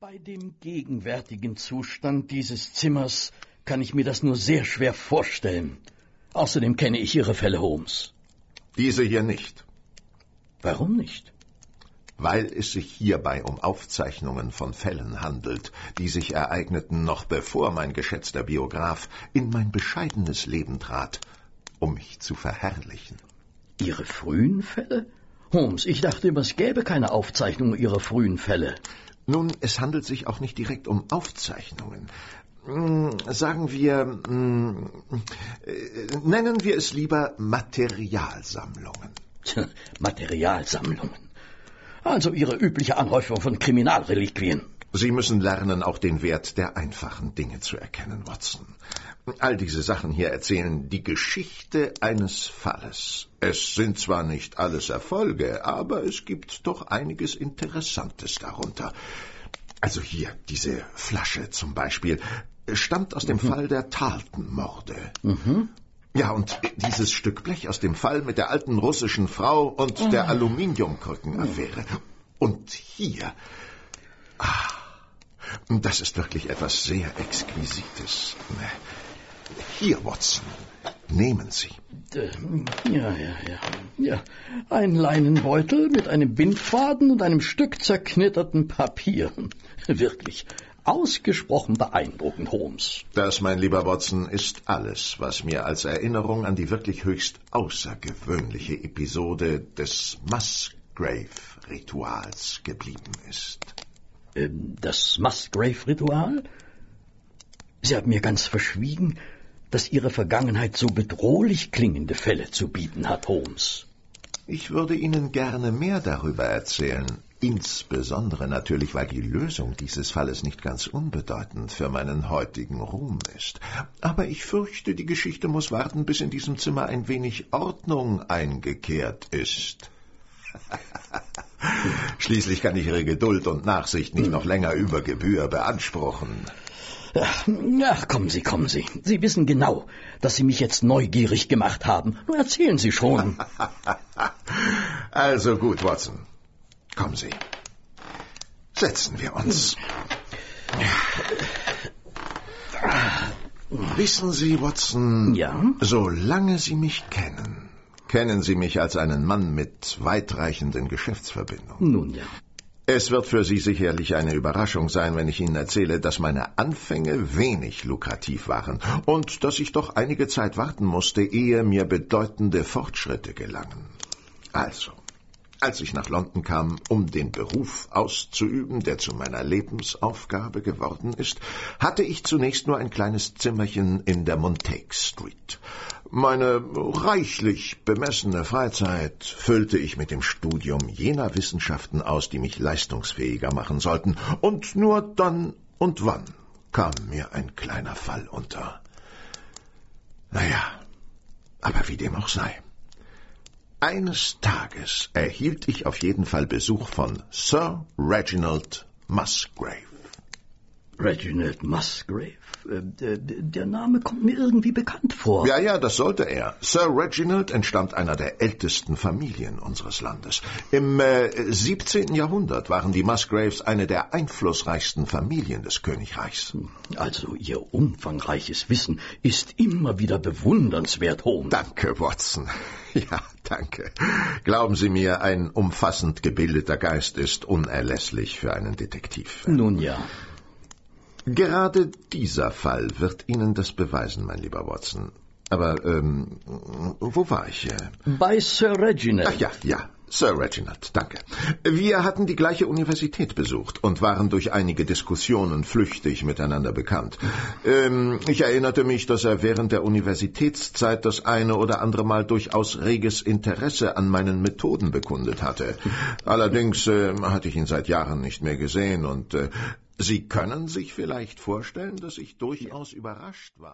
Bei dem gegenwärtigen Zustand dieses Zimmers kann ich mir das nur sehr schwer vorstellen. Außerdem kenne ich Ihre Fälle, Holmes. Diese hier nicht. Warum nicht? Weil es sich hierbei um Aufzeichnungen von Fällen handelt, die sich ereigneten noch bevor mein geschätzter Biograf in mein bescheidenes Leben trat, um mich zu verherrlichen. Ihre frühen Fälle? Holmes, ich dachte immer, es gäbe keine Aufzeichnung Ihrer frühen Fälle. Nun, es handelt sich auch nicht direkt um Aufzeichnungen. Hm, sagen wir, hm, äh, nennen wir es lieber Materialsammlungen. Tja, Materialsammlungen. Also Ihre übliche Anhäufung von Kriminalreliquien. Sie müssen lernen, auch den Wert der einfachen Dinge zu erkennen, Watson. All diese Sachen hier erzählen die Geschichte eines Falles. Es sind zwar nicht alles Erfolge, aber es gibt doch einiges Interessantes darunter. Also hier, diese Flasche zum Beispiel, stammt aus dem mhm. Fall der Tarleton-Morde. Mhm. Ja, und dieses Stück Blech aus dem Fall mit der alten russischen Frau und oh. der Aluminiumkrückenaffäre. Und hier. Ah, das ist wirklich etwas sehr Exquisites. Hier, Watson, nehmen Sie. Äh, ja, ja, ja. Ja, ein Leinenbeutel mit einem Bindfaden und einem Stück zerknitterten Papier. Wirklich ausgesprochen beeindruckend, Holmes. Das, mein lieber Watson, ist alles, was mir als Erinnerung an die wirklich höchst außergewöhnliche Episode des Musgrave-Rituals geblieben ist. Ähm, das Musgrave-Ritual? Sie haben mir ganz verschwiegen, dass Ihre Vergangenheit so bedrohlich klingende Fälle zu bieten hat, Holmes. Ich würde Ihnen gerne mehr darüber erzählen, insbesondere natürlich, weil die Lösung dieses Falles nicht ganz unbedeutend für meinen heutigen Ruhm ist. Aber ich fürchte, die Geschichte muss warten, bis in diesem Zimmer ein wenig Ordnung eingekehrt ist. Schließlich kann ich Ihre Geduld und Nachsicht nicht noch länger über Gebühr beanspruchen. Ach, kommen Sie, kommen Sie. Sie wissen genau, dass Sie mich jetzt neugierig gemacht haben. Nur erzählen Sie schon. also gut, Watson. Kommen Sie. Setzen wir uns. Wissen Sie, Watson, ja? solange Sie mich kennen, kennen Sie mich als einen Mann mit weitreichenden Geschäftsverbindungen. Nun ja. Es wird für Sie sicherlich eine Überraschung sein, wenn ich Ihnen erzähle, dass meine Anfänge wenig lukrativ waren und dass ich doch einige Zeit warten musste, ehe mir bedeutende Fortschritte gelangen. Also, als ich nach London kam, um den Beruf auszuüben, der zu meiner Lebensaufgabe geworden ist, hatte ich zunächst nur ein kleines Zimmerchen in der Montague Street. Meine reichlich bemessene Freizeit füllte ich mit dem Studium jener Wissenschaften aus, die mich leistungsfähiger machen sollten, und nur dann und wann kam mir ein kleiner Fall unter. Naja, aber wie dem auch sei. Eines Tages erhielt ich auf jeden Fall Besuch von Sir Reginald Musgrave. Reginald Musgrave? Äh, der Name kommt mir irgendwie bekannt vor. Ja, ja, das sollte er. Sir Reginald entstammt einer der ältesten Familien unseres Landes. Im äh, 17. Jahrhundert waren die Musgraves eine der einflussreichsten Familien des Königreichs. Also Ihr umfangreiches Wissen ist immer wieder bewundernswert, Holmes. Danke, Watson. Ja, danke. Glauben Sie mir, ein umfassend gebildeter Geist ist unerlässlich für einen Detektiv. Nun ja. Gerade dieser Fall wird Ihnen das beweisen, mein lieber Watson. Aber, ähm, wo war ich? Bei Sir Reginald. Ach ja, ja. Sir Reginald, danke. Wir hatten die gleiche Universität besucht und waren durch einige Diskussionen flüchtig miteinander bekannt. Ähm, ich erinnerte mich, dass er während der Universitätszeit das eine oder andere Mal durchaus reges Interesse an meinen Methoden bekundet hatte. Allerdings äh, hatte ich ihn seit Jahren nicht mehr gesehen und äh, Sie können sich vielleicht vorstellen, dass ich durchaus überrascht war.